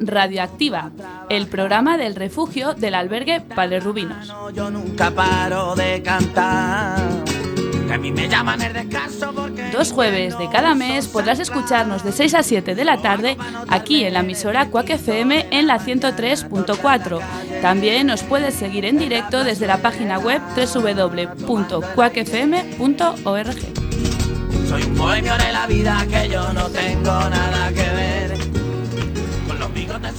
Radioactiva, el programa del refugio del albergue Padre Rubinos. Yo nunca paro de cantar. Que a mí me llaman el descanso porque Dos jueves de cada mes podrás escucharnos de 6 a 7 de la tarde aquí en la emisora Quack FM en la 103.4. También nos puedes seguir en directo desde la página web www.quackfm.org. soy un bohemio de la vida que yo no tengo nada que ver.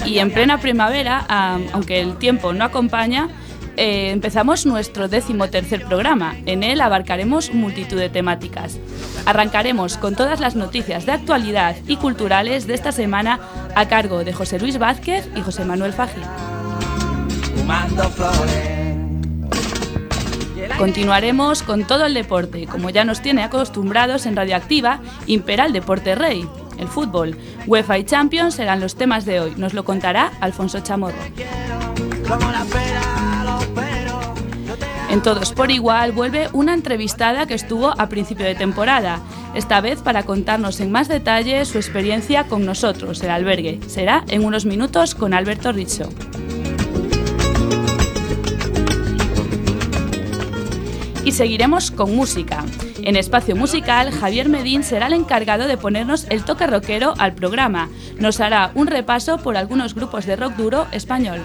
Y en plena primavera, aunque el tiempo no acompaña, eh, empezamos nuestro décimo tercer programa. En él abarcaremos multitud de temáticas. Arrancaremos con todas las noticias de actualidad y culturales de esta semana a cargo de José Luis Vázquez y José Manuel flores. Continuaremos con todo el deporte, como ya nos tiene acostumbrados en Radioactiva, impera el deporte rey, el fútbol. UEFA y Champions serán los temas de hoy, nos lo contará Alfonso Chamorro. En Todos por Igual vuelve una entrevistada que estuvo a principio de temporada, esta vez para contarnos en más detalle su experiencia con nosotros, el albergue. Será en unos minutos con Alberto Rizzo. Y seguiremos con música. En Espacio Musical, Javier Medín será el encargado de ponernos el toque rockero al programa. Nos hará un repaso por algunos grupos de rock duro español.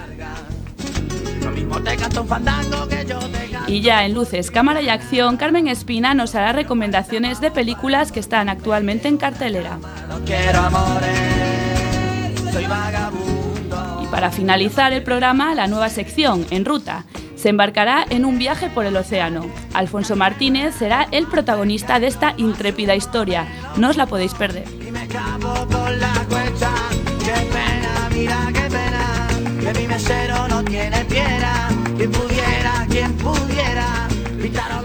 Y ya en Luces, Cámara y Acción, Carmen Espina nos hará recomendaciones de películas que están actualmente en cartelera. Y para finalizar el programa, la nueva sección, En Ruta. Se embarcará en un viaje por el océano. Alfonso Martínez será el protagonista de esta intrépida historia. No os la podéis perder.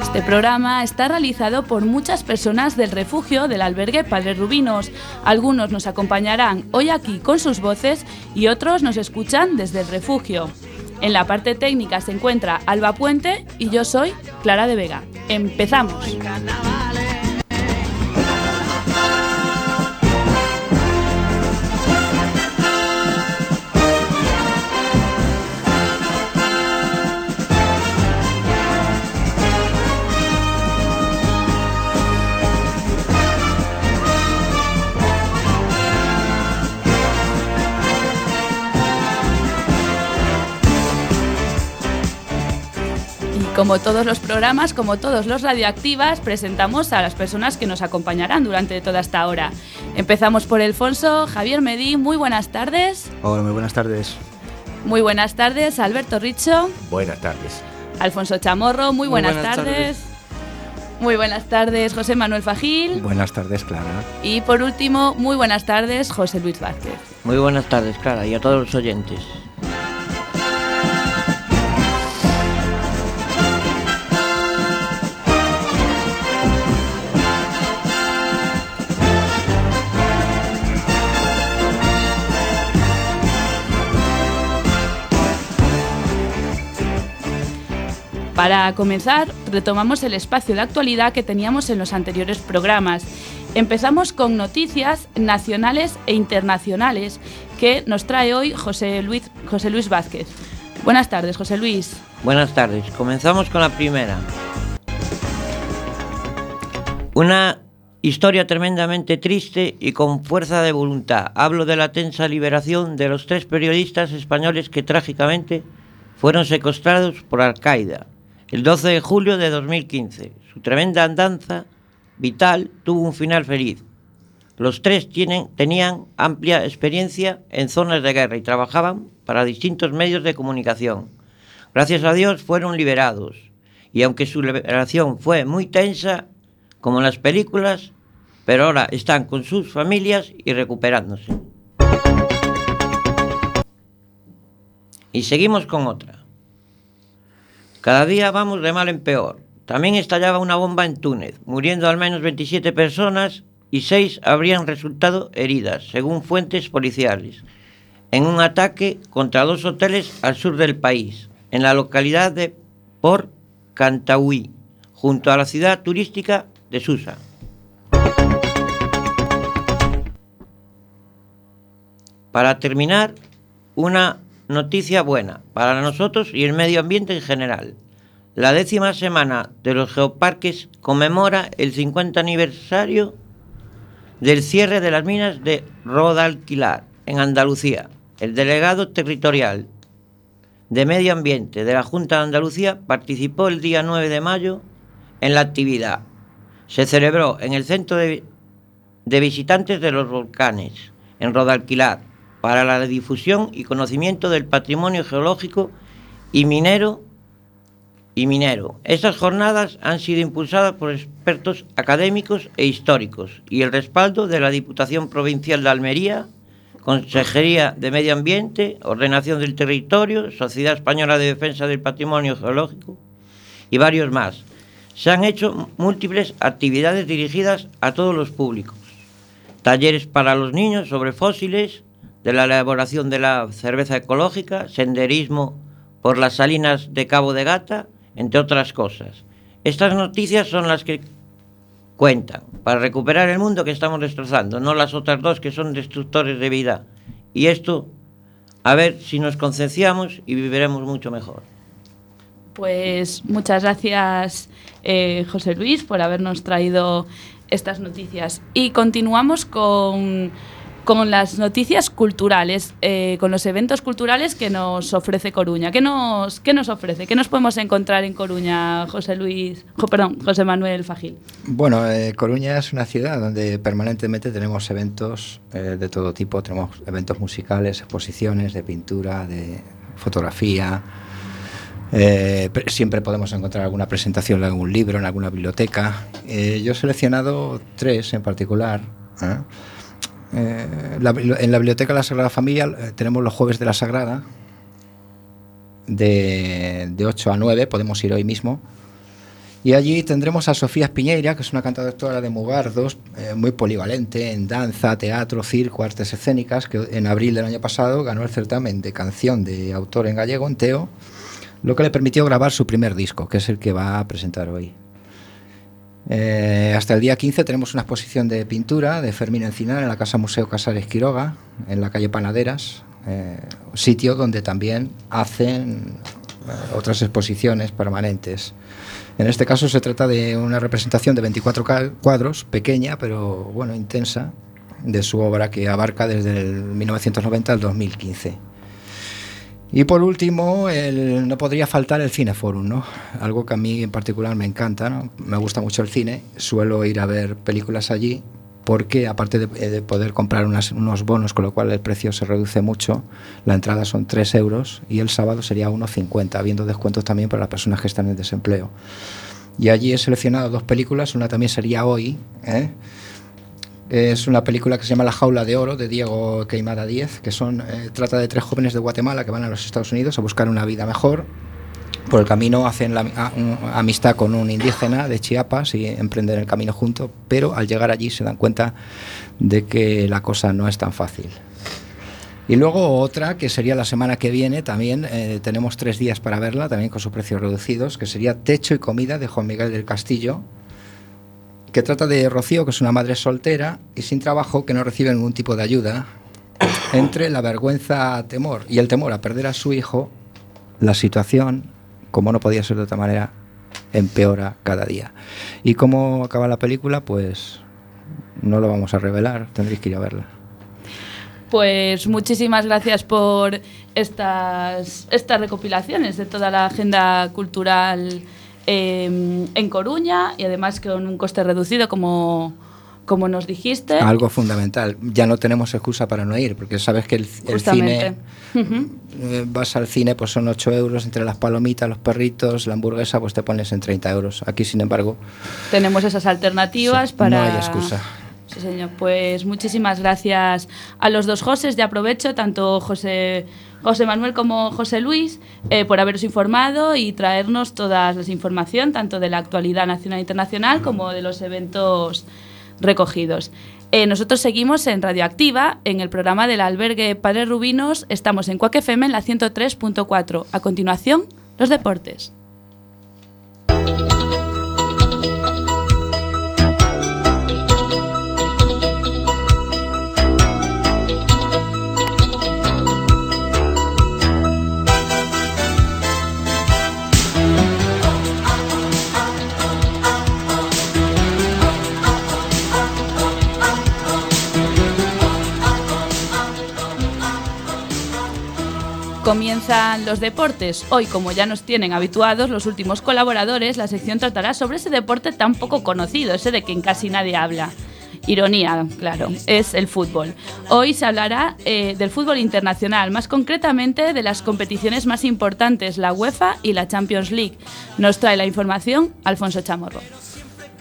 Este programa está realizado por muchas personas del refugio del albergue Padre Rubinos. Algunos nos acompañarán hoy aquí con sus voces y otros nos escuchan desde el refugio. En la parte técnica se encuentra Alba Puente y yo soy Clara de Vega. Empezamos. Como todos los programas, como todos los radioactivas, presentamos a las personas que nos acompañarán durante toda esta hora. Empezamos por Alfonso, Javier Medín, muy buenas tardes. Hola, muy buenas tardes. Muy buenas tardes, Alberto Richo. Buenas tardes. Alfonso Chamorro, muy buenas, buenas tardes. tardes. Muy buenas tardes, José Manuel Fagil. Buenas tardes, Clara. Y por último, muy buenas tardes, José Luis Vázquez. Muy buenas tardes, Clara, y a todos los oyentes. Para comenzar, retomamos el espacio de actualidad que teníamos en los anteriores programas. Empezamos con noticias nacionales e internacionales que nos trae hoy José Luis, José Luis Vázquez. Buenas tardes, José Luis. Buenas tardes, comenzamos con la primera. Una historia tremendamente triste y con fuerza de voluntad. Hablo de la tensa liberación de los tres periodistas españoles que trágicamente fueron secuestrados por Al-Qaeda el 12 de julio de 2015. Su tremenda andanza vital tuvo un final feliz. Los tres tenían amplia experiencia en zonas de guerra y trabajaban para distintos medios de comunicación. Gracias a Dios fueron liberados y aunque su liberación fue muy tensa, como en las películas, pero ahora están con sus familias y recuperándose. Y seguimos con otra. Cada día vamos de mal en peor. También estallaba una bomba en Túnez, muriendo al menos 27 personas y 6 habrían resultado heridas, según fuentes policiales, en un ataque contra dos hoteles al sur del país, en la localidad de Port Cantaouí, junto a la ciudad turística de Susa. Para terminar, una noticia buena para nosotros y el medio ambiente en general. La décima semana de los geoparques conmemora el 50 aniversario del cierre de las minas de Rodalquilar, en Andalucía. El delegado territorial de Medio Ambiente de la Junta de Andalucía participó el día 9 de mayo en la actividad. Se celebró en el Centro de, de Visitantes de los Volcanes, en Rodalquilar, para la difusión y conocimiento del patrimonio geológico y minero y. Estas jornadas han sido impulsadas por expertos académicos e históricos y el respaldo de la Diputación Provincial de Almería, Consejería de Medio Ambiente, Ordenación del Territorio, Sociedad Española de Defensa del Patrimonio Geológico y varios más. Se han hecho múltiples actividades dirigidas a todos los públicos. Talleres para los niños sobre fósiles, de la elaboración de la cerveza ecológica, senderismo por las salinas de Cabo de Gata, entre otras cosas. Estas noticias son las que cuentan para recuperar el mundo que estamos destrozando, no las otras dos que son destructores de vida. Y esto, a ver si nos concienciamos y viviremos mucho mejor. Pues muchas gracias, eh, José Luis, por habernos traído estas noticias. Y continuamos con con las noticias culturales, eh, con los eventos culturales que nos ofrece Coruña. ¿Qué nos, qué nos ofrece? ¿Qué nos podemos encontrar en Coruña, José Luis, perdón, José Manuel Fagil? Bueno, eh, Coruña es una ciudad donde permanentemente tenemos eventos eh, de todo tipo. Tenemos eventos musicales, exposiciones de pintura, de fotografía. Siempre podemos encontrar alguna presentación en algún libro, en alguna biblioteca. Yo he seleccionado tres en particular. ¿Eh? En la Biblioteca de la Sagrada Familia eh, tenemos los jueves de la Sagrada, de, de 8 a 9, podemos ir hoy mismo. Y allí tendremos a Sofía Espiñeira, que es una cantautora de Mugardos, eh, muy polivalente en danza, teatro, circo, artes escénicas, que en abril del año pasado ganó el certamen de canción de autor en gallego en Teo, lo que le permitió grabar su primer disco, que es el que va a presentar hoy. Eh, hasta el día 15 tenemos una exposición de pintura de Fermín Encinar en la Casa Museo Casares Quiroga, en la calle Panaderas, eh, sitio donde también hacen eh, otras exposiciones permanentes. En este caso se trata de una representación de 24 cuadros, pequeña pero bueno, intensa, de su obra que abarca desde el 1990 al 2015. Y por último, el, no podría faltar el Cineforum, ¿no? Algo que a mí en particular me encanta, ¿no? Me gusta mucho el cine, suelo ir a ver películas allí porque aparte de, de poder comprar unas, unos bonos, con lo cual el precio se reduce mucho, la entrada son 3 euros y el sábado sería 1,50, habiendo descuentos también para las personas que están en desempleo. Y allí he seleccionado dos películas, una también sería hoy, ¿eh? Es una película que se llama La jaula de oro de Diego Queimada Díez, que son, eh, trata de tres jóvenes de Guatemala que van a los Estados Unidos a buscar una vida mejor. Por el camino hacen la, amistad con un indígena de Chiapas y emprenden el camino juntos, pero al llegar allí se dan cuenta de que la cosa no es tan fácil. Y luego otra que sería la semana que viene, también eh, tenemos tres días para verla, también con sus precios reducidos, que sería Techo y Comida de Juan Miguel del Castillo, que trata de Rocío, que es una madre soltera y sin trabajo que no recibe ningún tipo de ayuda. Entre la vergüenza temor y el temor a perder a su hijo, la situación, como no podía ser de otra manera, empeora cada día. ¿Y cómo acaba la película? Pues no lo vamos a revelar, tendréis que ir a verla. Pues muchísimas gracias por estas, estas recopilaciones de toda la agenda cultural eh, en Coruña y además con un coste reducido como, como nos dijiste. Algo fundamental. Ya no tenemos excusa para no ir, porque sabes que el, el cine, uh -huh. eh, vas al cine, pues son 8 euros entre las palomitas, los perritos, la hamburguesa, pues te pones en 30 euros. Aquí, sin embargo, tenemos esas alternativas sí, para. No hay excusa. Sí, señor. Pues muchísimas gracias a los dos Josés. Ya aprovecho, tanto José, José Manuel como José Luis, eh, por haberos informado y traernos toda la información, tanto de la actualidad nacional e internacional como de los eventos recogidos. Eh, nosotros seguimos en Radioactiva, en el programa del albergue Padre Rubinos. Estamos en Cuac FM en la 103.4. A continuación, los deportes. Comienzan los deportes. Hoy, como ya nos tienen habituados los últimos colaboradores, la sección tratará sobre ese deporte tan poco conocido, ese de quien casi nadie habla. Ironía, claro, es el fútbol. Hoy se hablará eh, del fútbol internacional, más concretamente de las competiciones más importantes, la UEFA y la Champions League. Nos trae la información Alfonso Chamorro.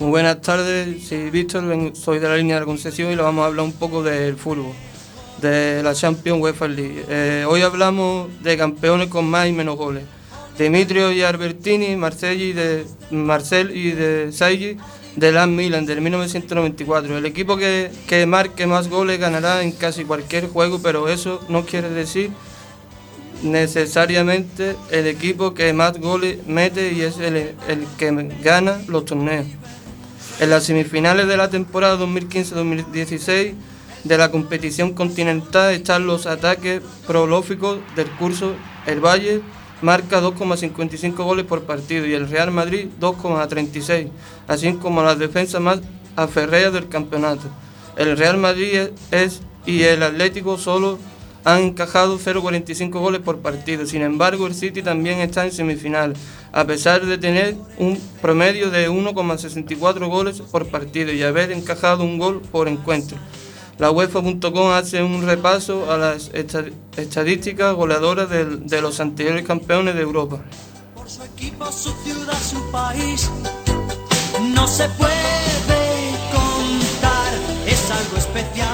Muy buenas tardes, soy Víctor, soy de la línea de la concesión y le vamos a hablar un poco del fútbol, de la Champions UEFA League. Eh, hoy hablamos de campeones con más y menos goles. Dimitrio y Albertini, Marcelli y de, Marcel y de Saigi de la Milan del 1994. El equipo que, que marque más goles ganará en casi cualquier juego, pero eso no quiere decir necesariamente el equipo que más goles mete y es el, el que gana los torneos. En las semifinales de la temporada 2015-2016 de la competición continental están los ataques prolóficos del curso. El Valle marca 2,55 goles por partido y el Real Madrid 2,36, así como las defensas más aferreas del campeonato. El Real Madrid es y el Atlético solo han encajado 0,45 goles por partido. Sin embargo, el City también está en semifinal, a pesar de tener un promedio de 1,64 goles por partido y haber encajado un gol por encuentro. La UEFA.com hace un repaso a las esta- estadísticas goleadoras del- de los anteriores campeones de Europa. por su equipo, su ciudad, su país. No se puede contar, es algo especial.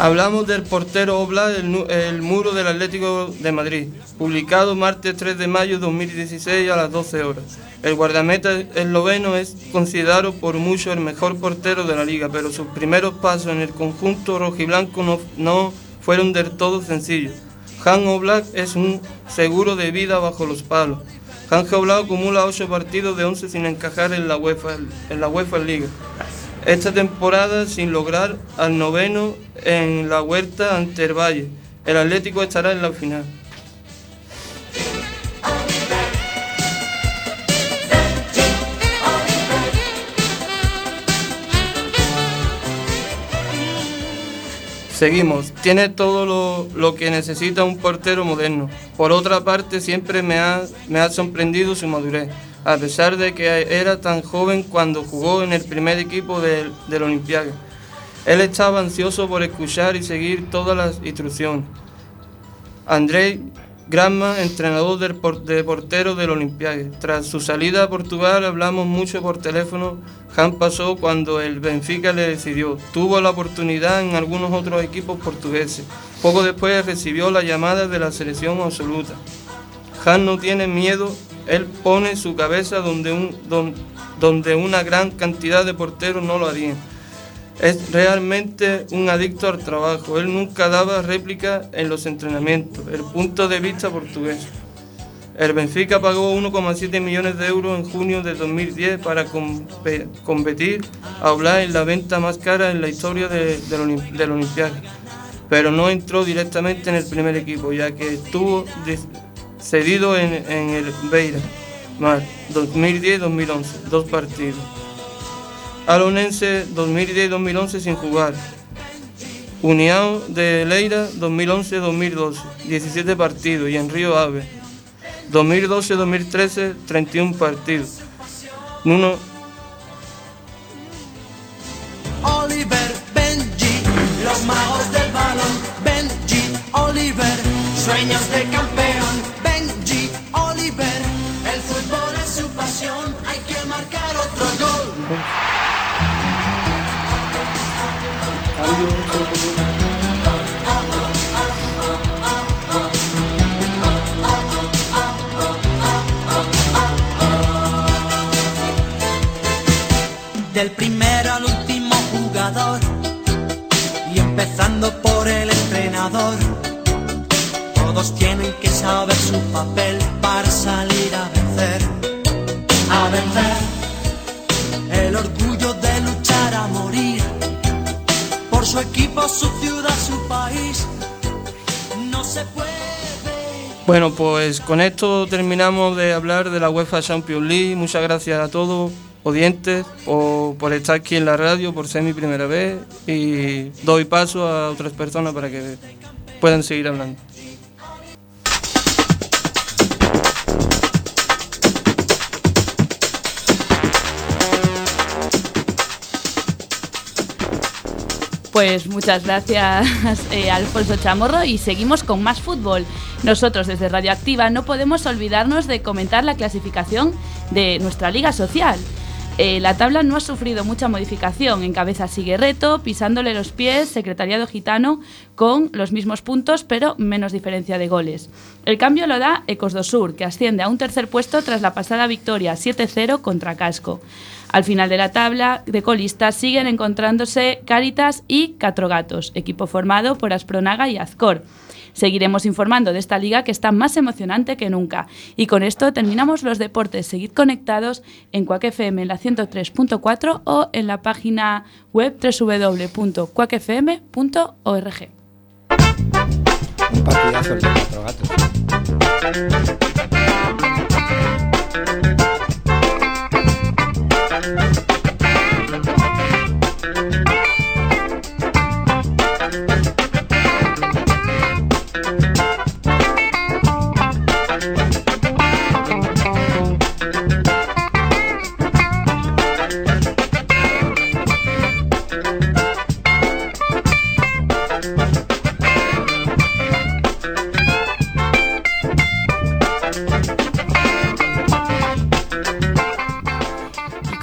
Hablamos del portero Oblak, el, el muro del Atlético de Madrid, publicado martes 3 de mayo de 2016 a las 12 horas. El guardameta esloveno es considerado por muchos el mejor portero de la liga, pero sus primeros pasos en el conjunto rojiblanco no, no fueron del todo sencillos. Han Oblak es un seguro de vida bajo los palos. Han Oblak acumula 8 partidos de 11 sin encajar en la UEFA, en la UEFA Liga. Esta temporada sin lograr al noveno en la huerta ante el Valle. El Atlético estará en la final. Seguimos. Tiene todo lo, lo que necesita un portero moderno. Por otra parte, siempre me ha, me ha sorprendido su madurez, a pesar de que era tan joven cuando jugó en el primer equipo del, del Olympiacos. Él estaba ansioso por escuchar y seguir todas las instrucciones. Andrei Granma, entrenador del de portero del Olympiacos. Tras su salida a Portugal hablamos mucho por teléfono. Han pasó cuando el Benfica le decidió. Tuvo la oportunidad en algunos otros equipos portugueses. Poco después recibió la llamada de la selección absoluta. Han no tiene miedo, él pone su cabeza donde, un, don- donde una gran cantidad de porteros no lo harían. Es realmente un adicto al trabajo. Él nunca daba réplica en los entrenamientos. El punto de vista portugués. El Benfica pagó 1,7 millones de euros en junio de 2010 para compe- competir a Oblak en la venta más cara en la historia de- del Olim- del Olympiacos. Pero no entró directamente en el primer equipo, ya que estuvo cedido en, en el Beira, Mar, 2010-2011, dos partidos. Alonense 2010-2011 sin jugar. União de Leira 2011-2012, 17 partidos y en Río Ave 2012-2013 31 partidos. Nuno Oliver, Benji, los magos del balón. Benji, Oliver, sueños de campeón. Del primero al último jugador y empezando por el entrenador. Todos tienen que saber su papel para salir a vencer. A vencer. El orgullo de luchar a morir. Por su equipo, su ciudad, su país. No se puede. Bueno, pues con esto terminamos de hablar de la UEFA Champions League. Muchas gracias a todos, o o por estar aquí en la radio, por ser mi primera vez y doy paso a otras personas para que puedan seguir hablando. Pues muchas gracias, eh, Alfonso Chamorro, y seguimos con más fútbol. Nosotros desde Radioactiva no podemos olvidarnos de comentar la clasificación de nuestra Liga Social. Eh, la tabla no ha sufrido mucha modificación. En cabeza sigue Reto, pisándole los pies, Secretariado Gitano, con los mismos puntos, pero menos diferencia de goles. El cambio lo da Ecos do Sur, que asciende a un tercer puesto tras la pasada victoria 7-0 contra Casco. Al final de la tabla de colistas siguen encontrándose Cáritas y Catrogatos, equipo formado por Aspronaga y Azcor. Seguiremos informando de esta liga que está más emocionante que nunca. Y con esto terminamos los deportes. Seguid conectados en Cuac FM en la 103.4 o en la página web www.cuacfm.org.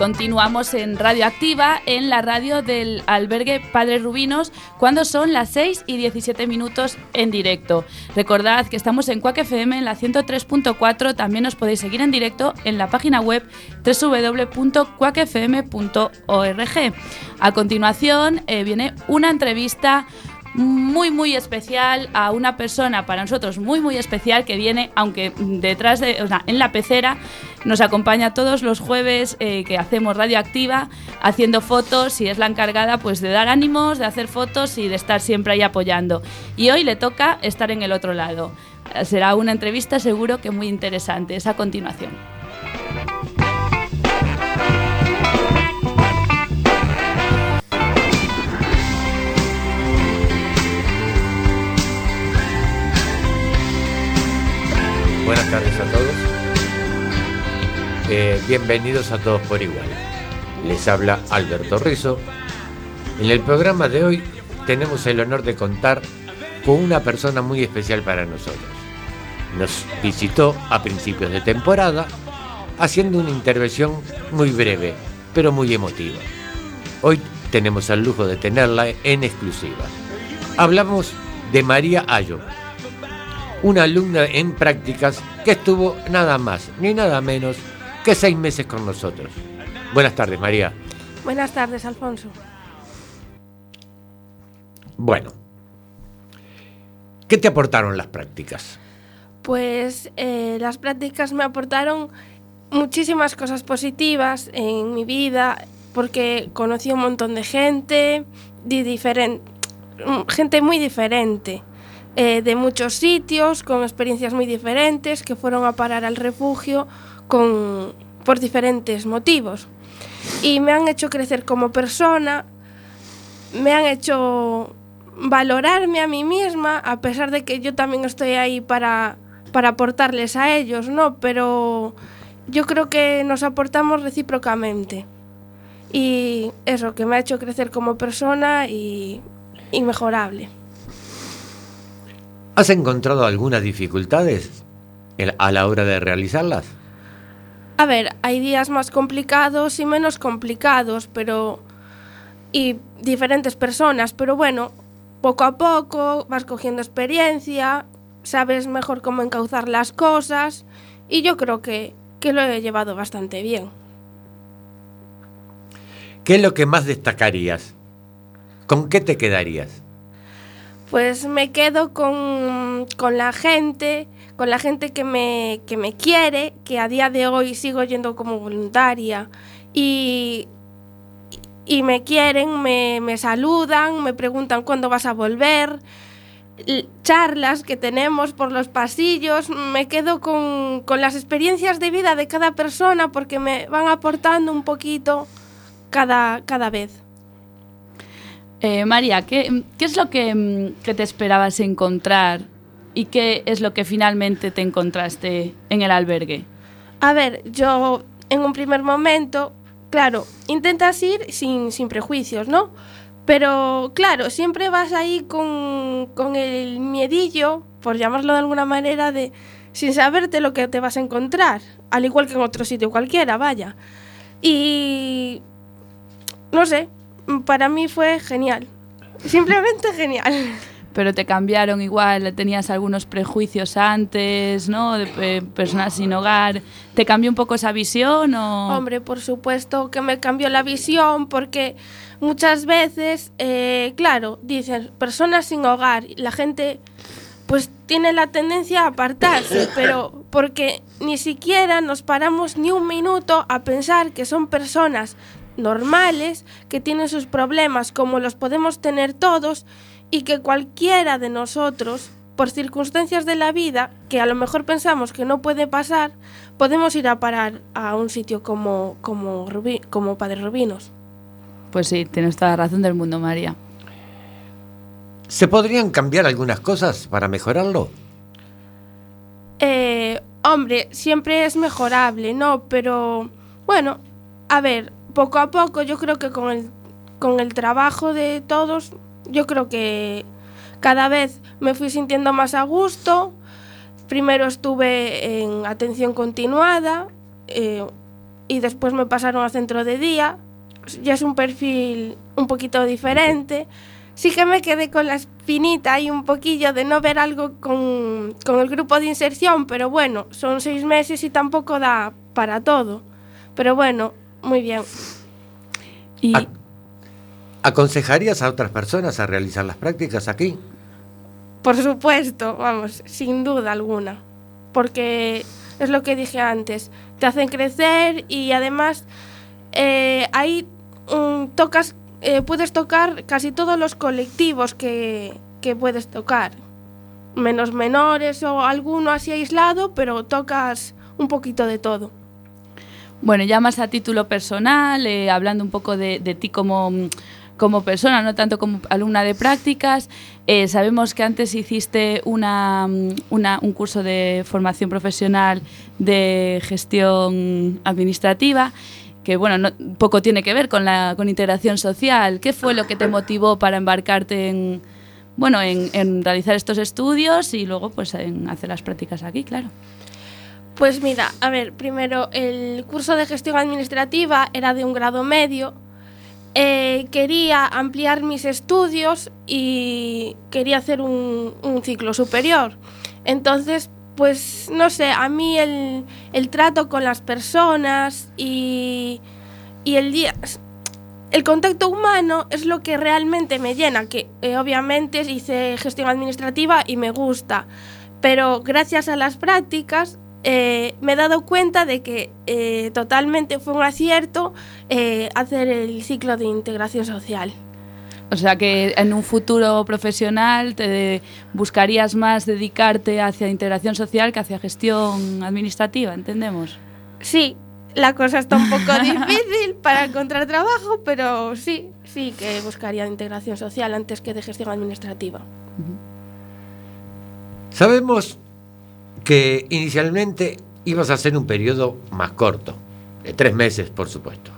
continuamos en Radioactiva, en la radio del albergue Padre Rubinos, cuando son las 6 y 17 minutos en directo. Recordad que estamos en Quack FM en la 103.4, también os podéis seguir en directo en la página web www.quackfm.org. A continuación eh, viene una entrevista muy muy especial a una persona para nosotros muy muy especial que viene aunque detrás de en la pecera nos acompaña todos los jueves eh, que hacemos radioactiva haciendo fotos y es la encargada pues de dar ánimos de hacer fotos y de estar siempre ahí apoyando. Y hoy le toca estar en el otro lado. Será una entrevista seguro que muy interesante es a continuación Buenas tardes a todos. Eh, bienvenidos a todos por igual. Les habla Alberto Rizzo. En el programa de hoy tenemos el honor de contar con una persona muy especial para nosotros. Nos visitó a principios de temporada haciendo una intervención muy breve, pero muy emotiva. Hoy tenemos el lujo de tenerla en exclusiva. Hablamos de María Ayo, una alumna en prácticas que estuvo nada más ni nada menos que seis meses con nosotros. Buenas tardes, María. Buenas tardes, Alfonso. Bueno, ¿qué te aportaron las prácticas? Pues eh, las prácticas me aportaron muchísimas cosas positivas en mi vida porque conocí un montón de gente, de diferen- mm, gente muy diferente, eh, de muchos sitios, con experiencias muy diferentes, que fueron a parar al refugio con, por diferentes motivos. Y me han hecho crecer como persona, me han hecho valorarme a mí misma, a pesar de que yo también estoy ahí para, para aportarles a ellos, ¿no? Pero yo creo que nos aportamos recíprocamente. Y eso, que me ha hecho crecer como persona y inmejorable. ¿Has encontrado algunas dificultades a la hora de realizarlas? A ver, hay días más complicados y menos complicados, pero... y diferentes personas, pero bueno, poco a poco vas cogiendo experiencia, sabes mejor cómo encauzar las cosas y yo creo que, que lo he llevado bastante bien. ¿Qué es lo que más destacarías? ¿Con qué te quedarías? Pues me quedo con, con la gente, con la gente que me, que me quiere, que a día de hoy sigo yendo como voluntaria y, y me quieren, me, me saludan, me preguntan cuándo vas a volver, charlas que tenemos por los pasillos, me quedo con, con las experiencias de vida de cada persona porque me van aportando un poquito cada, cada vez. Eh, María, ¿qué, es lo que, mm, que te esperabas encontrar y qué es lo que finalmente te encontraste en el albergue? A ver, yo en un primer momento, claro, intentas ir sin, sin prejuicios, ¿no? Pero claro, siempre vas ahí con, con el miedillo, por llamarlo de alguna manera, de sin saberte lo que te vas a encontrar, al igual que en otro sitio cualquiera, vaya. Y no sé, para mí fue genial. Simplemente genial. Pero te cambiaron igual, tenías algunos prejuicios antes, ¿no? De eh, personas sin hogar. ¿Te cambió un poco esa visión o...? Hombre, por supuesto que me cambió la visión porque muchas veces, eh, claro, dicen personas sin hogar, la gente pues tiene la tendencia a apartarse, pero porque ni siquiera nos paramos ni un minuto a pensar que son personas normales, que tienen sus problemas como los podemos tener todos y que cualquiera de nosotros, por circunstancias de la vida, que a lo mejor pensamos que no puede pasar, podemos ir a parar a un sitio como, como, Rubi- como Padre Rubinos. Pues sí, tienes toda la razón del mundo, María. ¿Se podrían cambiar algunas cosas para mejorarlo? Eh, hombre, siempre es mejorable, ¿no? Pero bueno, a ver, poco a poco yo creo que con el, con el trabajo de todos, yo creo que cada vez me fui sintiendo más a gusto. Primero estuve en atención continuada eh, y después me pasaron a centro de día. Ya es un perfil un poquito diferente. Sí que me quedé con la espinita y un poquillo de no ver algo con, con el grupo de inserción, pero bueno, son seis meses y tampoco da para todo. Pero bueno, muy bien. Y Ac- ¿Aconsejarías a otras personas a realizar las prácticas aquí? Por supuesto, vamos, sin duda alguna. Porque es lo que dije antes, te hacen crecer y además eh, ahí mm, tocas, eh, puedes tocar casi todos los colectivos que, que puedes tocar. Menos menores o alguno así aislado, pero tocas un poquito de todo. Bueno, ya más a título personal, eh, hablando un poco de, ti como, mm, como persona, no tanto como alumna de prácticas, eh, sabemos que antes hiciste una, mm, una- un curso de formación profesional de gestión administrativa que bueno, no- poco tiene que ver con la con integración social. ¿Qué fue lo que te motivó para embarcarte en bueno, en, en realizar estos estudios y luego pues en hacer las prácticas aquí, claro? Pues mira, a ver, primero el curso de gestión administrativa era de un grado medio. Eh, quería ampliar mis estudios y quería hacer un, un ciclo superior. Entonces, pues no sé, a mí el, el trato con las personas y, y el día... El contacto humano es lo que realmente me llena, que eh, obviamente hice gestión administrativa y me gusta, pero gracias a las prácticas eh, me he dado cuenta de que eh, totalmente fue un acierto eh, hacer el ciclo de integración social. O sea que en un futuro profesional te buscarías más dedicarte hacia integración social que hacia gestión administrativa, ¿entendemos? Sí, la cosa está un poco difícil para encontrar trabajo, pero sí, sí que buscaría de integración social antes que de gestión administrativa. Sabemos que inicialmente ibas a hacer un periodo más corto, de tres meses, por supuesto.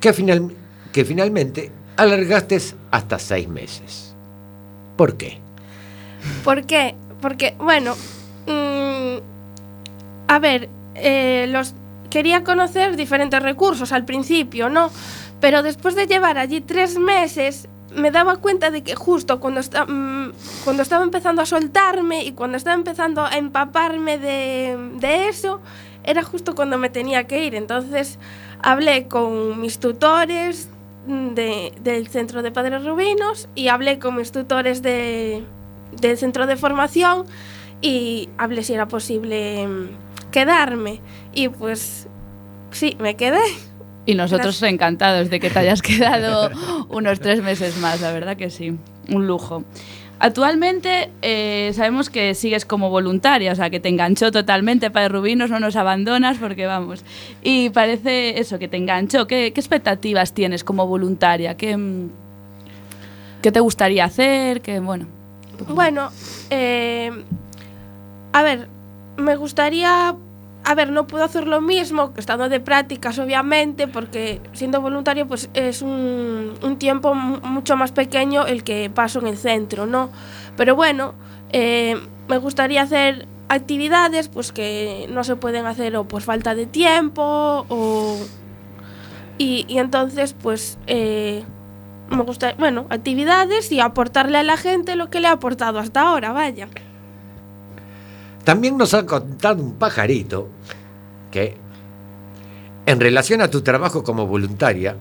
Que, final- que finalmente alargaste hasta seis meses. ¿Por qué? ¿Por qué? Porque, bueno, mm, a ver, eh, los quería conocer diferentes recursos al principio, ¿no? Pero después de llevar allí tres meses, me daba cuenta de que justo cuando, mm, cuando estaba empezando a soltarme y cuando estaba empezando a empaparme de, de eso, era justo cuando me tenía que ir. Entonces hablé con mis tutores de- del centro de Padres Rubinos y hablé con mis tutores de, del centro de formación y hablé si era posible mm, quedarme. Y pues sí, me quedé. Y nosotros encantados de que te hayas quedado unos tres meses más, la verdad que sí, un lujo. Actualmente eh, sabemos que sigues como voluntaria, o sea, que te enganchó totalmente para Rubinos, no nos abandonas porque vamos. Y parece eso, que te enganchó. ¿Qué, qué expectativas tienes como voluntaria? ¿Qué, qué te gustaría hacer? ¿Qué, bueno, Bueno, eh, a ver, me gustaría a ver, no puedo hacer lo mismo estando de prácticas, obviamente, porque siendo voluntario, pues es un, tiempo mu- mucho más pequeño el que paso en el centro, ¿no? Pero bueno, eh, me gustaría hacer actividades pues que no se pueden hacer o por falta de tiempo o y, y entonces pues eh, me gusta bueno actividades y aportarle a la gente lo que le ha aportado hasta ahora vaya También nos ha contado un pajarito que, en relación a tu trabajo como voluntaria,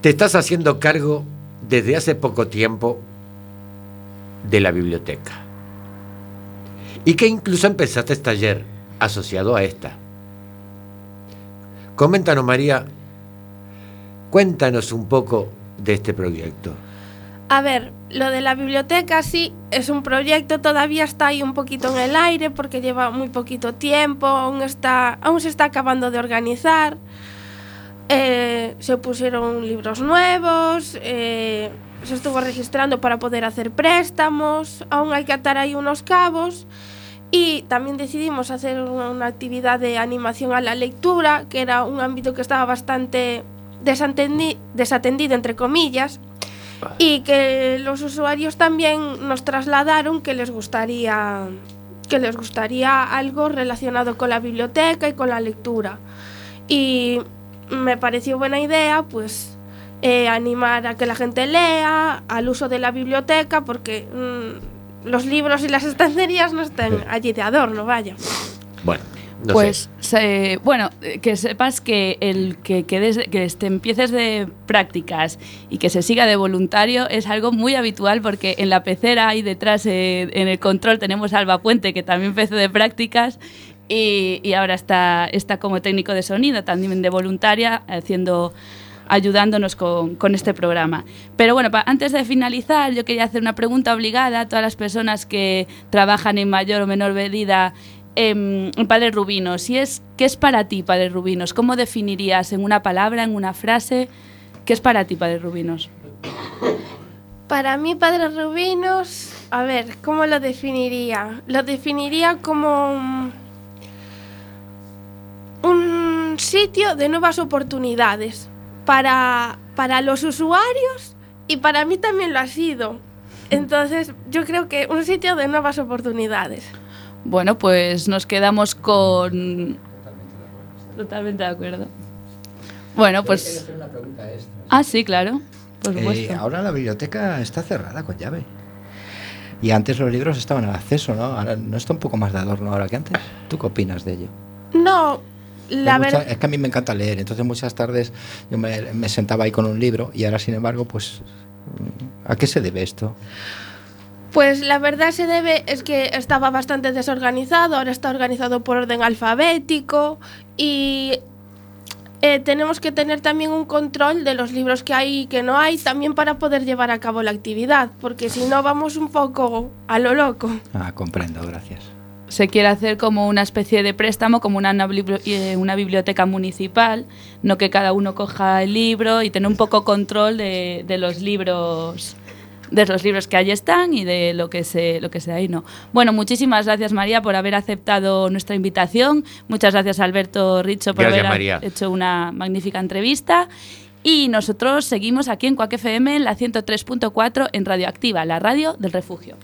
te estás haciendo cargo desde hace poco tiempo de la biblioteca. Y que incluso empezaste este taller asociado a esta. Coméntanos, María, cuéntanos un poco de este proyecto. A ver, lo de la biblioteca sí es un proyecto, todavía está ahí un poquito en el aire porque lleva muy poquito tiempo, aún, está, aún se está acabando de organizar. Eh, se pusieron libros nuevos, eh, se estuvo registrando para poder hacer préstamos, aún hay que atar ahí unos cabos. Y también decidimos hacer una actividad de animación a la lectura, que era un ámbito que estaba bastante desatendi- desatendido, entre comillas, y que los usuarios también nos trasladaron que les gustaría que les gustaría algo relacionado con la biblioteca y con la lectura. Y me pareció buena idea, pues, eh, animar a que la gente lea, al uso de la biblioteca, porque mm, los libros y las estanterías no están allí de adorno, vaya. Bueno, pues, bueno, que sepas que el que, que, des- que este, empieces de prácticas y que se siga de voluntario es algo muy habitual porque en la pecera ahí detrás, eh, en el control, tenemos a Alba Puente que también empezó de prácticas y, y ahora está, está como técnico de sonido, también de voluntaria, haciendo ayudándonos con, con este programa. Pero bueno, antes de finalizar, yo quería hacer una pregunta obligada a todas las personas que trabajan en mayor o menor medida em, Padre Rubinos. Y es, ¿qué es para ti, Padre Rubinos? ¿Cómo definirías en una palabra, en una frase, qué es para ti, Padre Rubinos? Para mí, Padre Rubinos, a ver, ¿cómo lo definiría? Lo definiría como un, un sitio de nuevas oportunidades para, para los usuarios y para mí también lo ha sido. Entonces, yo creo que un sitio de nuevas oportunidades. Bueno, pues nos quedamos con... Totalmente de acuerdo. Bueno, pues... hacer una pregunta extra. Ah, sí, claro. Por Eh, supuesto. ahora la biblioteca está cerrada con llave. Y antes los libros estaban al acceso, ¿no? Ahora no está un poco más de adorno ahora que antes. ¿Tú qué opinas de ello? No, la verdad... es que a mí me encanta leer, entonces muchas tardes yo me, me sentaba ahí con un libro y ahora sin embargo, pues, ¿a qué se debe esto? Pues la verdad se debe es que estaba bastante desorganizado, ahora está organizado por orden alfabético y eh, tenemos que tener también un control de los libros que hay y que no hay también para poder llevar a cabo la actividad, porque si no vamos un poco a lo loco. Ah, comprendo, gracias. se quiere hacer como una especie de préstamo, como una, eh, biblioteca municipal, no que cada uno coja el libro y tener un poco control de, de los libros de los libros que allí están y de lo que se lo que sea ahí no. Bueno, muchísimas gracias María por haber aceptado nuestra invitación. Muchas gracias Alberto Richo por Gracias, haber María. hecho una magnífica entrevista. Y nosotros seguimos aquí en Cuac FM en la 103.4 en Radioactiva, la radio del refugio.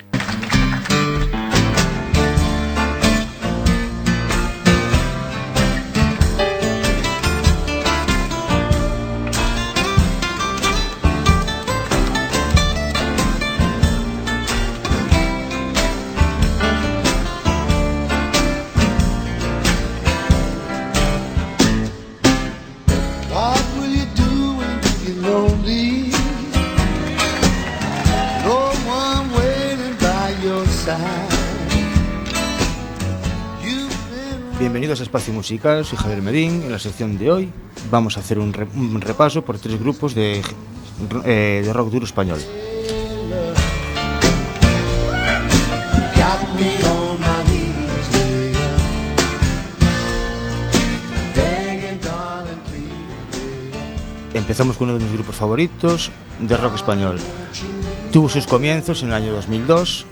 Bienvenidos a Espacio Musical, soy Javier Medín. En la sección de hoy vamos a hacer un, repaso por tres grupos de, eh, de rock duro español. Empezamos con uno de mis grupos favoritos de rock español. Tuvo sus comienzos en el año 2002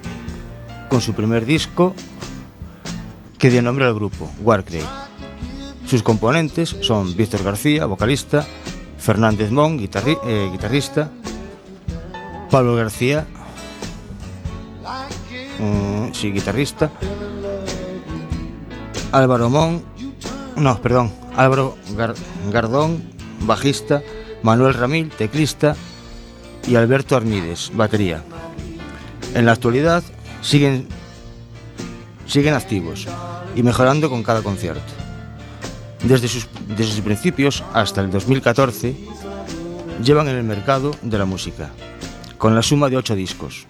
con su primer disco que dio nombre al grupo, Warcray. Sus componentes son Víctor García, vocalista, Fernández Mon, eh, guitarrista, Pablo García, mm, sí, guitarrista, Álvaro Mon, no, perdón, Álvaro Gar- Gardón, bajista, Manuel Ramil, teclista y Alberto Arnides, batería. En la actualidad siguen, siguen activos y mejorando con cada concierto. Desde sus, desde sus principios hasta el 2014 llevan en el mercado de la música, con la suma de ocho discos.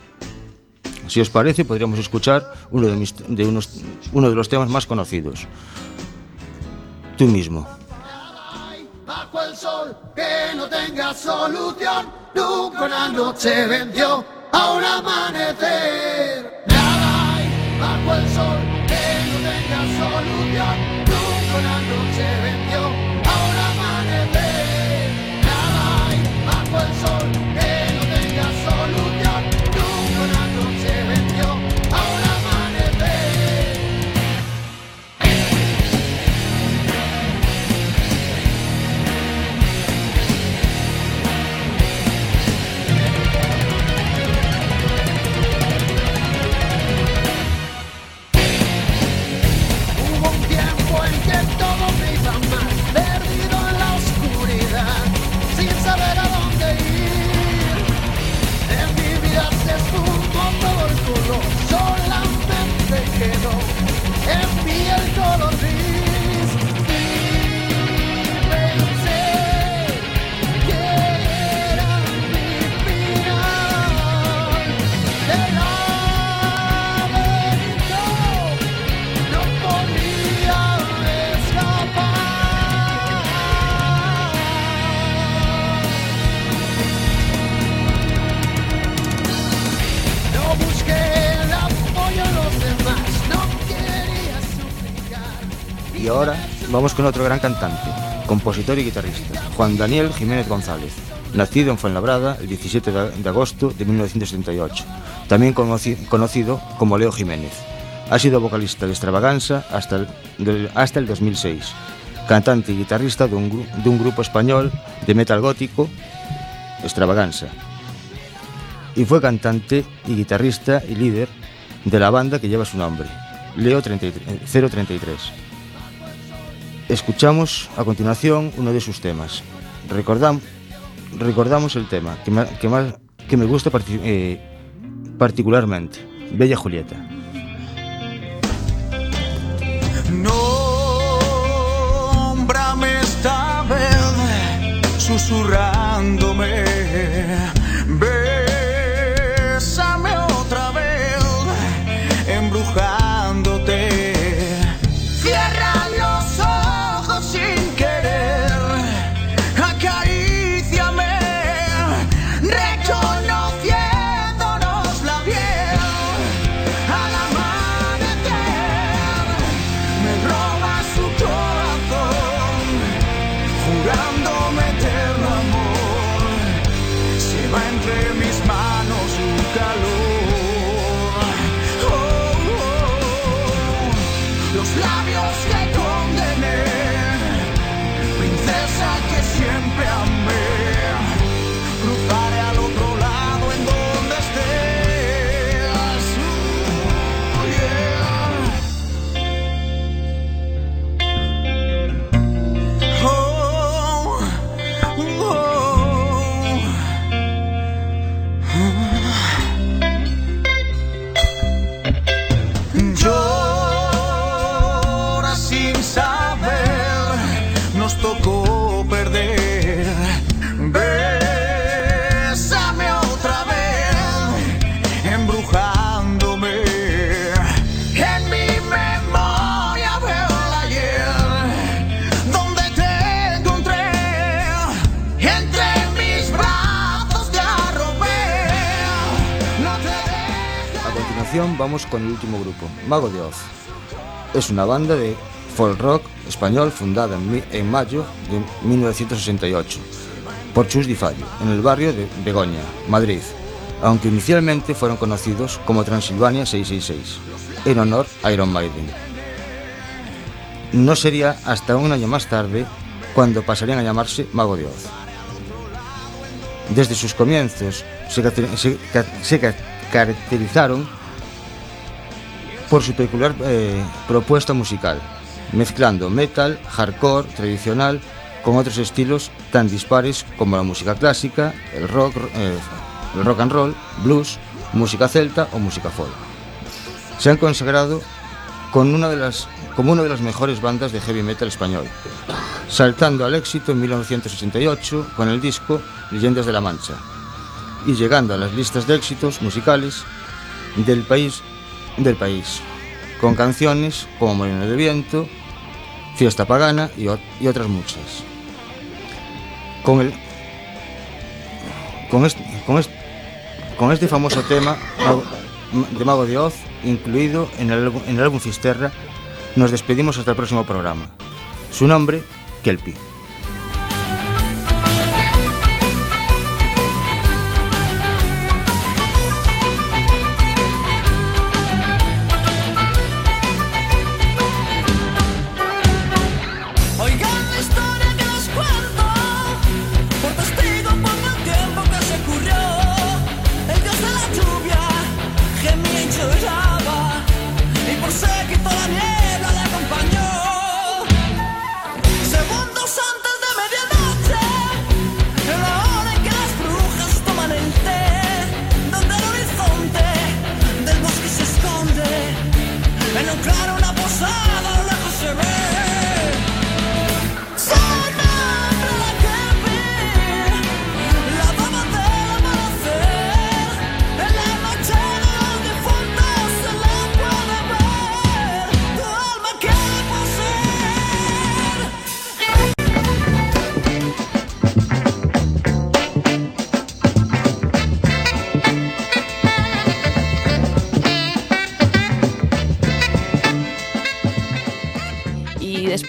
Si os parece, podríamos escuchar uno de, unos- uno de los temas más conocidos. Tú mismo. Con otro gran cantante, compositor y guitarrista, Juan Daniel Jiménez González, nacido en Fuenlabrada el 17 de agosto de 1978, también conoci- conocido como Leo Jiménez. Ha sido vocalista de Extravaganza hasta el, hasta el 2006, cantante y guitarrista de un, de un grupo español de metal gótico, Extravaganza, y fue cantante y guitarrista y líder de la banda que lleva su nombre, Leo 33 033. Escuchamos a continuación uno de sus temas. Recordam- recordamos el tema que, más, que me gusta eh, particularmente, Bella Julieta. Nómbrame esta susurrándome. Vamos con el último grupo, Mago de Oz. Es una banda de folk rock español fundada en, mayo de 1968 por Chus Di Fallo, en el barrio de Begoña, Madrid, aunque inicialmente fueron conocidos como Transilvania 666, en honor a Iron Maiden. no sería hasta un año más tarde cuando pasarían a llamarse Mago de Oz. Desde sus comienzos se, caracter- se ca- se ca- caracterizaron por su peculiar eh, propuesta musical, mezclando metal, hardcore, tradicional, con otros estilos tan dispares como la música clásica, el rock, eh, el rock and roll, blues, música celta o música folk. Se han consagrado con una de las, como una de las mejores bandas de heavy metal español, saltando al éxito en 1988 con el disco Leyendas de la Mancha y llegando a las listas de éxitos musicales del país, del país con canciones como Molino de Viento, Fiesta Pagana y, ot- y otras muchas. Con el con este, con este, con este famoso tema de Mago de Oz incluido en el, en el álbum Fisterra, nos despedimos hasta el próximo programa. Su nombre, Kelpi.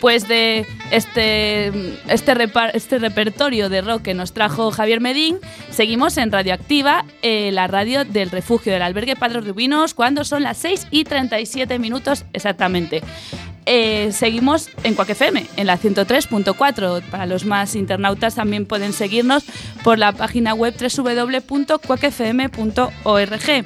Después de este, este, este repertorio de rock que nos trajo Javier Medín, seguimos en Radioactiva, eh, la radio del refugio del albergue Padre Rubinos, cuando son las 6 y 37 minutos exactamente. Eh, seguimos en FM, en la 103.4. Para los más internautas también pueden seguirnos por la página web www.quackfm.org.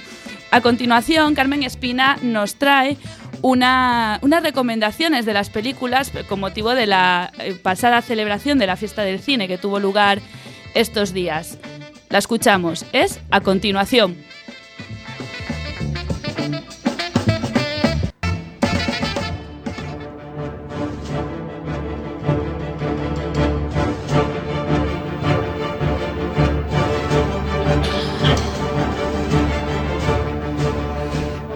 A continuación, Carmen Espina nos trae una- unas recomendaciones de las películas con motivo de la eh, pasada celebración de la fiesta del cine que tuvo lugar estos días. La escuchamos. Es a continuación.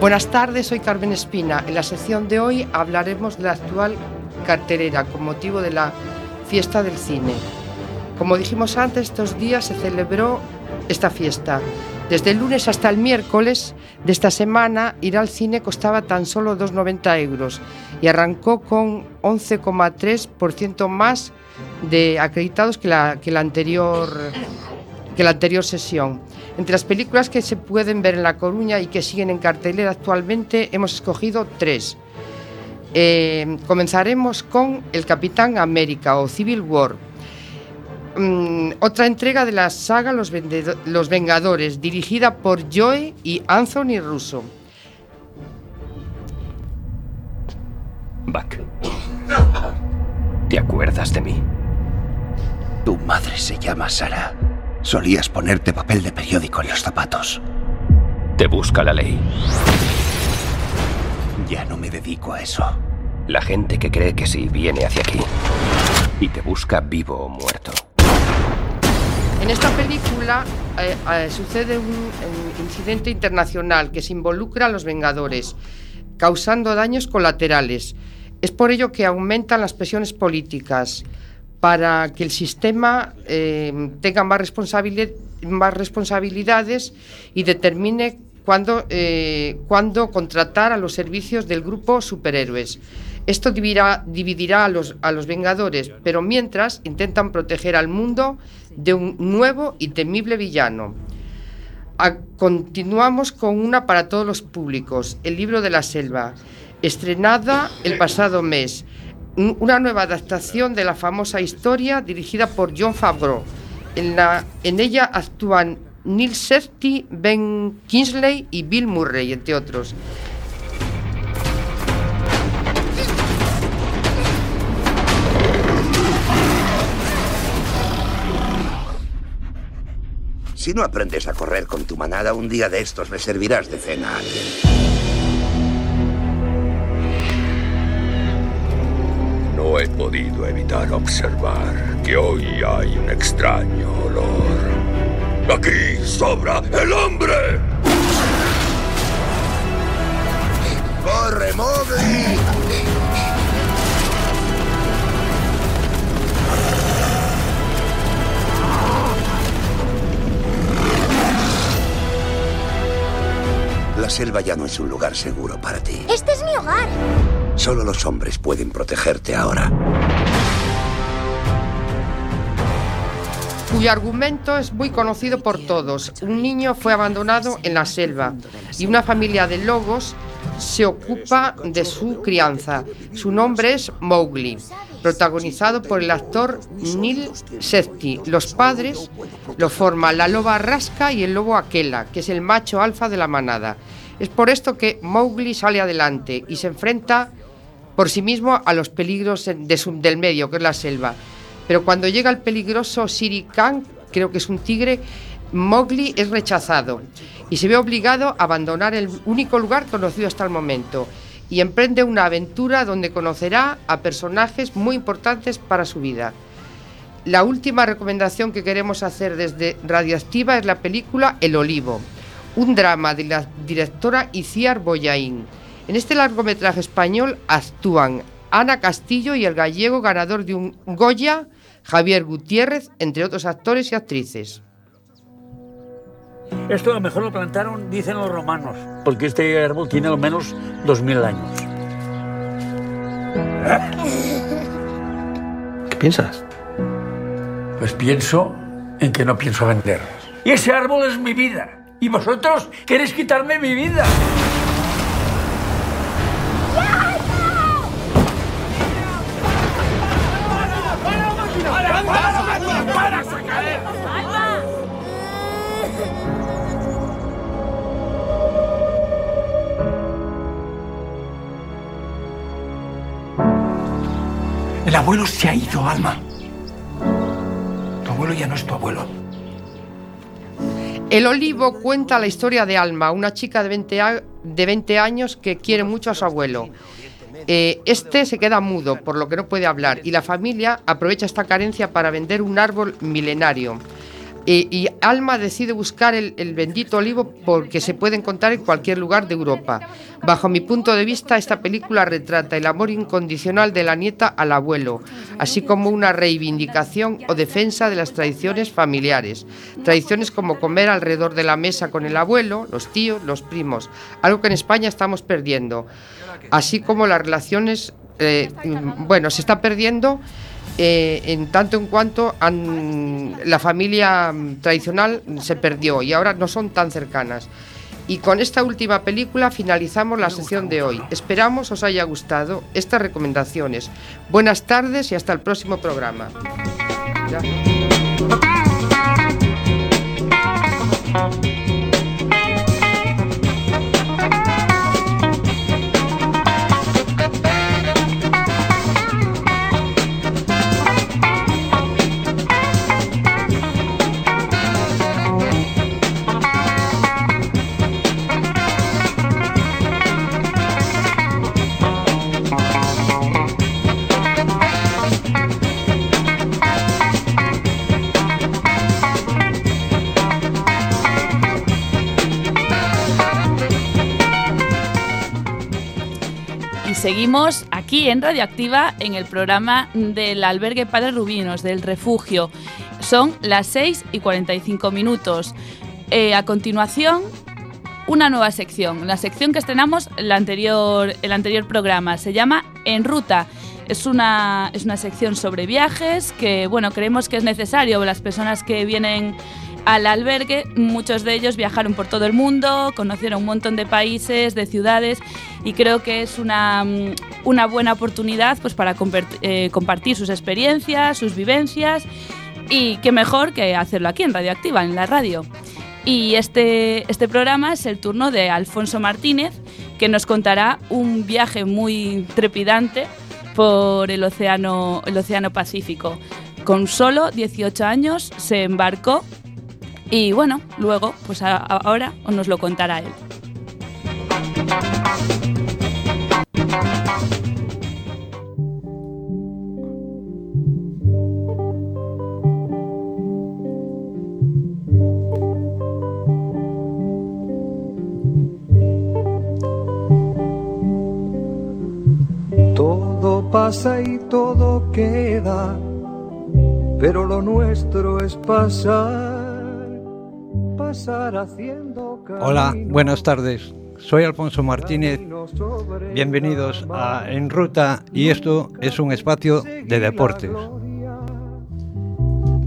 Buenas tardes, soy Carmen Espina. En la sección de hoy hablaremos de la actual cartelera con motivo de la fiesta del cine. Como dijimos antes, estos días se celebró esta fiesta. Desde el lunes hasta el miércoles de esta semana, ir al cine costaba tan solo 2,90 euros y arrancó con 11,3% más de acreditados que la, que la anterior que la anterior sesión. Entre las películas que se pueden ver en La Coruña y que siguen en cartelera actualmente, hemos escogido tres. Eh, comenzaremos con El Capitán América o Civil War. Mm, otra entrega de la saga Los, Vengadores, dirigida por Joe y Anthony Russo. Buck. ¿Te acuerdas de mí? Tu madre se llama Sara. Solías ponerte papel de periódico en los zapatos. Te busca la ley. Ya no me dedico a eso. La gente que cree que sí viene hacia aquí. Y te busca vivo o muerto. En esta película eh, eh, sucede un, un incidente internacional que se involucra a los Vengadores, causando daños colaterales. Es por ello que aumentan las presiones políticas para que el sistema eh, tenga más, más responsabilidades y determine cuándo, eh, cuándo contratar a los servicios del grupo superhéroes. Esto dividirá, dividirá a, los, a los Vengadores, pero mientras intentan proteger al mundo de un nuevo y temible villano. Continuamos con una para todos los públicos, El libro de la selva, estrenada el pasado mes. Un- una nueva adaptación de la famosa historia dirigida por John Favreau. En, la, en ella actúan Neil Sethi, Ben Kingsley y Bill Murray, entre otros. Si no aprendes a correr con tu manada, un día de estos le servirás de cena a alguien. Podido evitar observar que hoy hay un extraño olor. Aquí sobra el hombre. ¡Corre, Mowgli! La selva ya no es un lugar seguro para ti. Este es mi hogar. Solo los hombres pueden protegerte ahora. Cuyo argumento es muy conocido por todos. Un niño fue abandonado en la selva y una familia de lobos se ocupa de su crianza. Su nombre es Mowgli, protagonizado por el actor Neil Sethi. Los padres lo forman la loba Rasca y el lobo Aquela, que es el macho alfa de la manada. Es por esto que Mowgli sale adelante y se enfrenta por sí mismo a los peligros del medio, que es la selva. Pero cuando llega el peligroso Siri Khan, creo que es un tigre, Mowgli es rechazado y se ve obligado a abandonar el único lugar conocido hasta el momento y emprende una aventura donde conocerá a personajes muy importantes para su vida. La última recomendación que queremos hacer desde Radioactiva es la película El Olivo, un drama de la directora Iciar Boyaín. En este largometraje español actúan Ana Castillo y el gallego ganador de un Goya, Javier Gutiérrez, entre otros actores y actrices. Esto a lo mejor lo plantaron, dicen los romanos, porque este árbol tiene al menos 2000 años. ¿Qué piensas? Pues pienso en que no pienso vender. Y ese árbol es mi vida. Y vosotros queréis quitarme mi vida. Abuelo se ha ido, Alma. Tu abuelo ya no es tu abuelo. El Olivo cuenta la historia de Alma, una chica de 20, a- de 20 años que quiere mucho a su abuelo. Eh, este se queda mudo, por lo que no puede hablar, y la familia aprovecha esta carencia para vender un árbol milenario. Y Alma decide buscar el, el bendito olivo porque se puede encontrar en cualquier lugar de Europa. Bajo mi punto de vista, esta película retrata el amor incondicional de la nieta al abuelo, así como una reivindicación o defensa de las tradiciones familiares. Tradiciones como comer alrededor de la mesa con el abuelo, los tíos, los primos, algo que en España estamos perdiendo. Así como las relaciones, eh, mm, bueno, se está perdiendo eh, en tanto en cuanto han- la familia mm, tradicional se perdió y ahora no son tan cercanas. Y con esta última película finalizamos la sesión de hoy. Esperamos os haya gustado estas recomendaciones. Buenas tardes y hasta el próximo programa. Ya. Aquí en Radioactiva en el programa del albergue Padre Rubinos, del refugio. Son las 6 y 45 minutos. Eh, a continuación, una nueva sección, la sección que estrenamos el anterior, el anterior programa. Se llama En Ruta. Es una, es una sección sobre viajes que, bueno, creemos que es necesario. Las personas que vienen Al albergue, muchos de ellos viajaron por todo el mundo, conocieron un montón de países, de ciudades y creo que es una, mm, una buena oportunidad pues, para eh, compartir sus experiencias, sus vivencias y qué mejor que hacerlo aquí en Radioactiva, en la radio. Y este, este programa es el turno de Alfonso Martínez, que nos contará un viaje muy trepidante por el océano, el océano Pacífico. Con solo 18 años se embarcó y bueno, luego, pues ahora nos lo contará él. Todo pasa y todo queda, pero lo nuestro es pasar, pasar haciendo Hola, buenas tardes. Soy Alfonso Martínez. Bienvenidos a En Ruta y esto es un espacio de deportes.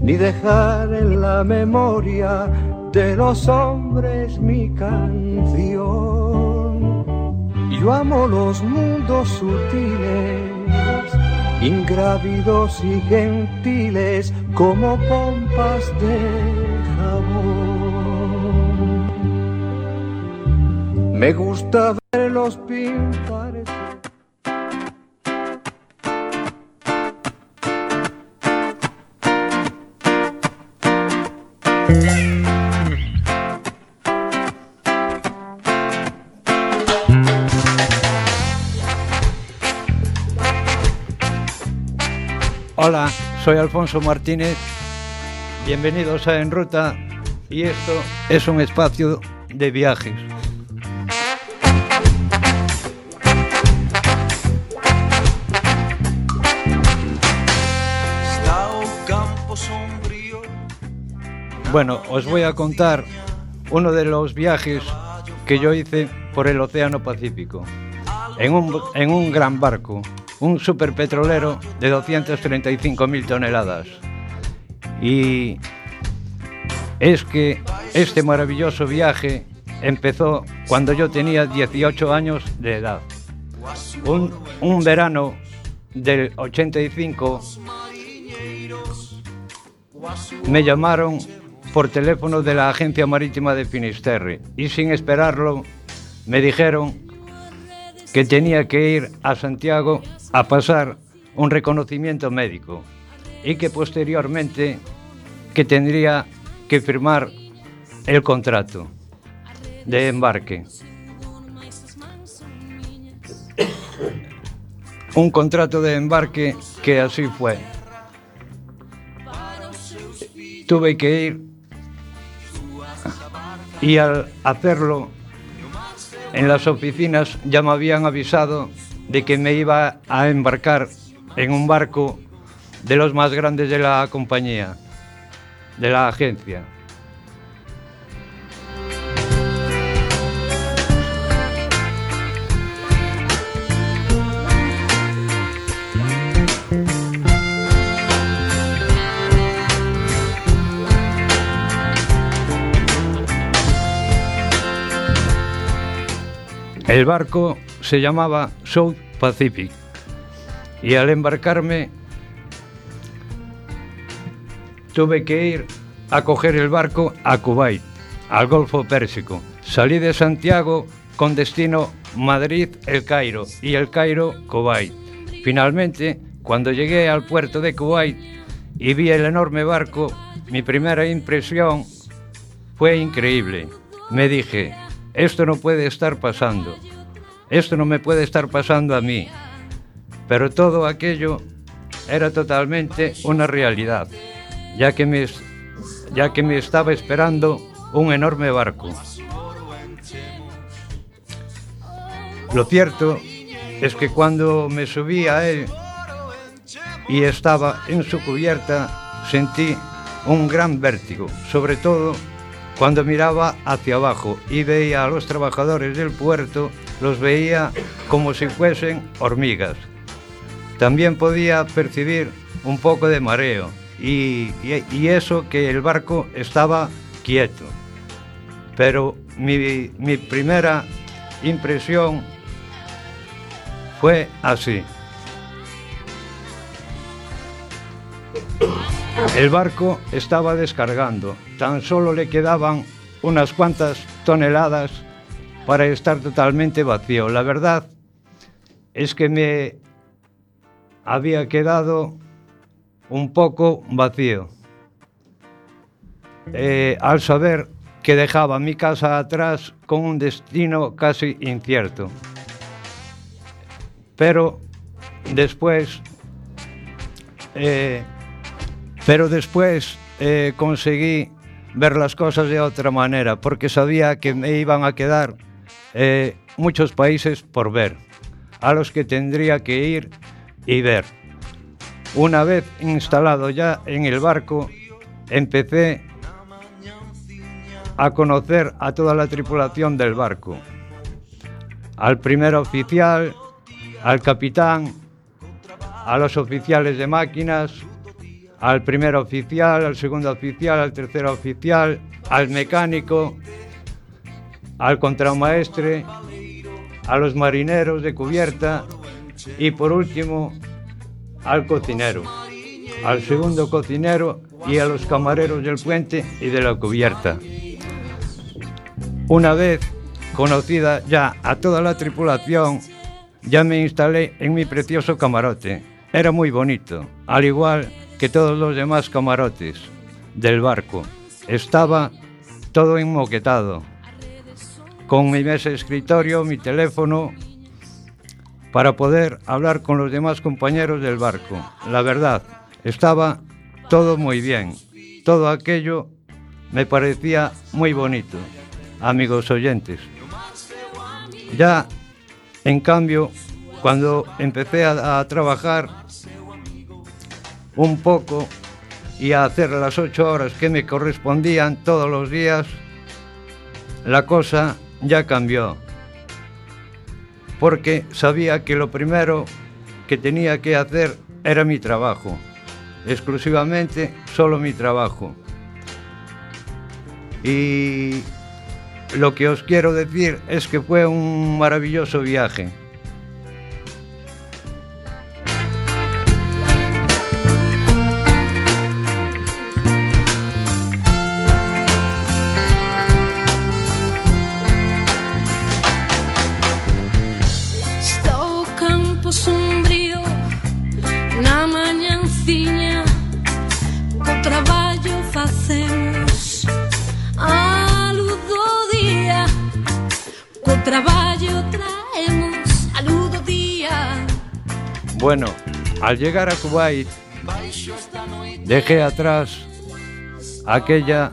ni dejar en la memoria de los hombres mi canción. Yo amo los mundos sutiles, ingrávidos y gentiles como pompas de jabón. Me gusta verlos pintar Hola, soy Alfonso Martínez. Bienvenidos a En Ruta y esto es un espacio de viajes. Bueno, os voy a contar uno de los viajes que yo hice por el Océano Pacífico. En un, en un gran barco, un superpetrolero de 235.000 toneladas. Y es que este maravilloso viaje empezó cuando yo tenía 18 años de edad. Un, un verano del 85 me llamaron por teléfono de la Agencia Marítima de Finisterre y sin esperarlo me dijeron que tenía que ir a Santiago a pasar un reconocimiento médico y que posteriormente que tendría que firmar el contrato de embarque. Un contrato de embarque que así fue. Tuve que ir y al hacerlo en las oficinas ya me habían avisado de que me iba a embarcar en un barco de los más grandes de la compañía, de la agencia. El barco se llamaba South Pacific y al embarcarme tuve que ir a coger el barco a Kuwait, al Golfo Pérsico. Salí de Santiago con destino Madrid-El Cairo y El Cairo-Kuwait. Finalmente, cuando llegué al puerto de Kuwait y vi el enorme barco, mi primera impresión fue increíble. Me dije, esto no puede estar pasando. Esto no me puede estar pasando a mí. Pero todo aquello era totalmente una realidad, ya que me, ya que me estaba esperando un enorme barco. Lo cierto es que cuando me subí a él y estaba en su cubierta, sentí un gran vértigo, sobre todo cuando miraba hacia abajo y veía a los trabajadores del puerto, los veía como si fuesen hormigas. También podía percibir un poco de mareo y, eso que el barco estaba quieto. Pero mi primera impresión fue así. El barco estaba descargando, tan solo le quedaban unas cuantas toneladas para estar totalmente vacío. La verdad es que me había quedado un poco vacío. Eh, al saber que dejaba mi casa atrás con un destino casi incierto. Pero después, eh, pero después eh, conseguí ver las cosas de otra manera, porque sabía que me iban a quedar eh, muchos países por ver, a los que tendría que ir y ver. Una vez instalado ya en el barco, empecé a conocer a toda la tripulación del barco. Al primer oficial, al capitán, a los oficiales de máquinas, al primer oficial, al segundo oficial, al tercer oficial, al mecánico, al contramaestre, a los marineros de cubierta y por último al cocinero, al segundo cocinero y a los camareros del puente y de la cubierta. Una vez conocida ya a toda la tripulación, ya me instalé en mi precioso camarote. Era muy bonito, al igual que todos los demás camarotes del barco. Estaba todo enmoquetado, con mi mesa de escritorio, mi teléfono, para poder hablar con los demás compañeros del barco. La verdad, estaba todo muy bien. Todo aquello me parecía muy bonito, amigos oyentes. Ya, en cambio, cuando empecé a, a trabajar un poco y a hacer las ocho horas que me correspondían todos los días, la cosa ya cambió. Porque sabía que lo primero que tenía que hacer era mi trabajo, exclusivamente solo mi trabajo. Y lo que os quiero decir es que fue un maravilloso viaje. traballo traemos a luz do día. Bueno, al llegar a Kuwait, dejé atrás aquella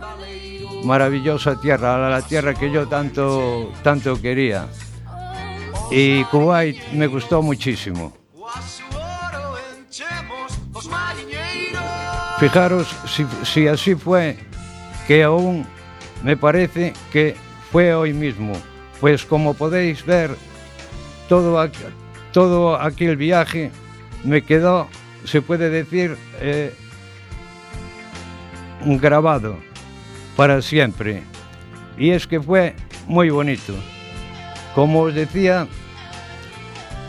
maravillosa tierra, la tierra que yo tanto, tanto quería. Y Kuwait me gustó muchísimo. Fijaros si, si así fue, que aún me parece que fue hoy mismo. Pues como podéis ver, todo, aqu- todo aquel viaje me quedó, se puede decir, eh, grabado para siempre. Y es que fue muy bonito. Como os decía,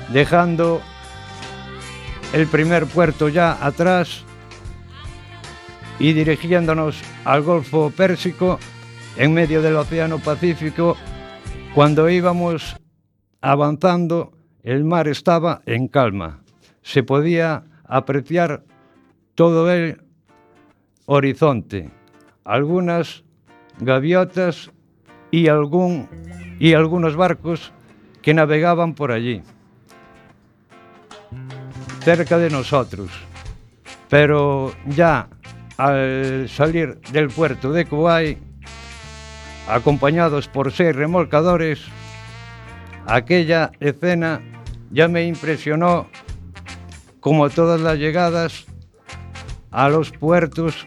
dejando el primer puerto ya atrás y dirigiéndonos al Golfo Pérsico en medio del Océano Pacífico, Cuando íbamos avanzando, el mar estaba en calma. Se podía apreciar todo el horizonte, algunas gaviotas y, algún, y algunos barcos que navegaban por allí, cerca de nosotros. Pero ya al salir del puerto de Kuwait, acompañados por seis remolcadores, aquella escena ya me impresionó como todas las llegadas a los puertos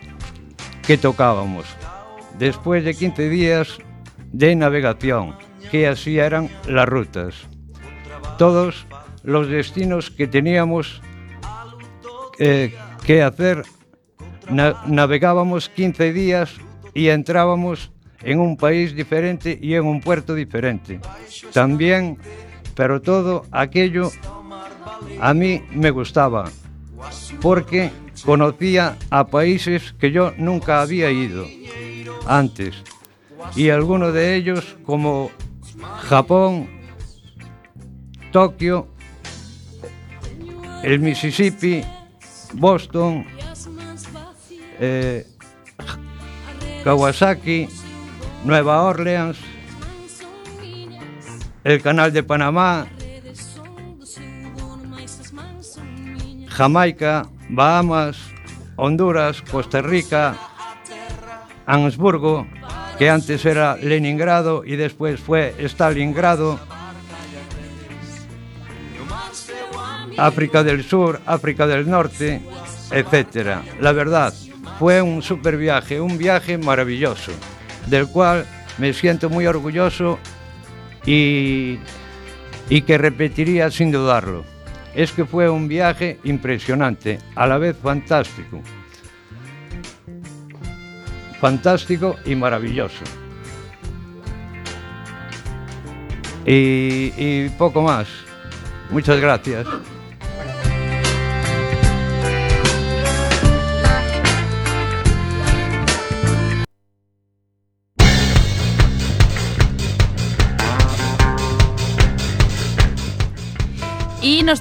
que tocábamos, después de 15 días de navegación, que así eran las rutas. Todos los destinos que teníamos eh, que hacer, na- navegábamos 15 días y entrábamos en un país diferente y en un puerto diferente. También, pero todo aquello a mí me gustaba, porque conocía a países que yo nunca había ido antes, y algunos de ellos como Japón, Tokio, el Mississippi, Boston, eh, Kawasaki, Nueva Orleans, el Canal de Panamá, Jamaica, Bahamas, Honduras, Costa Rica, Ansburgo, que antes era Leningrado y después fue Stalingrado, África del Sur, África del Norte, etcétera. La verdad, fue un super viaje, un viaje maravilloso, del cual me siento muy orgulloso y, y que repetiría sin dudarlo. Es que fue un viaje impresionante, a la vez fantástico. Fantástico y maravilloso. Y, y poco más. Muchas gracias. Y nos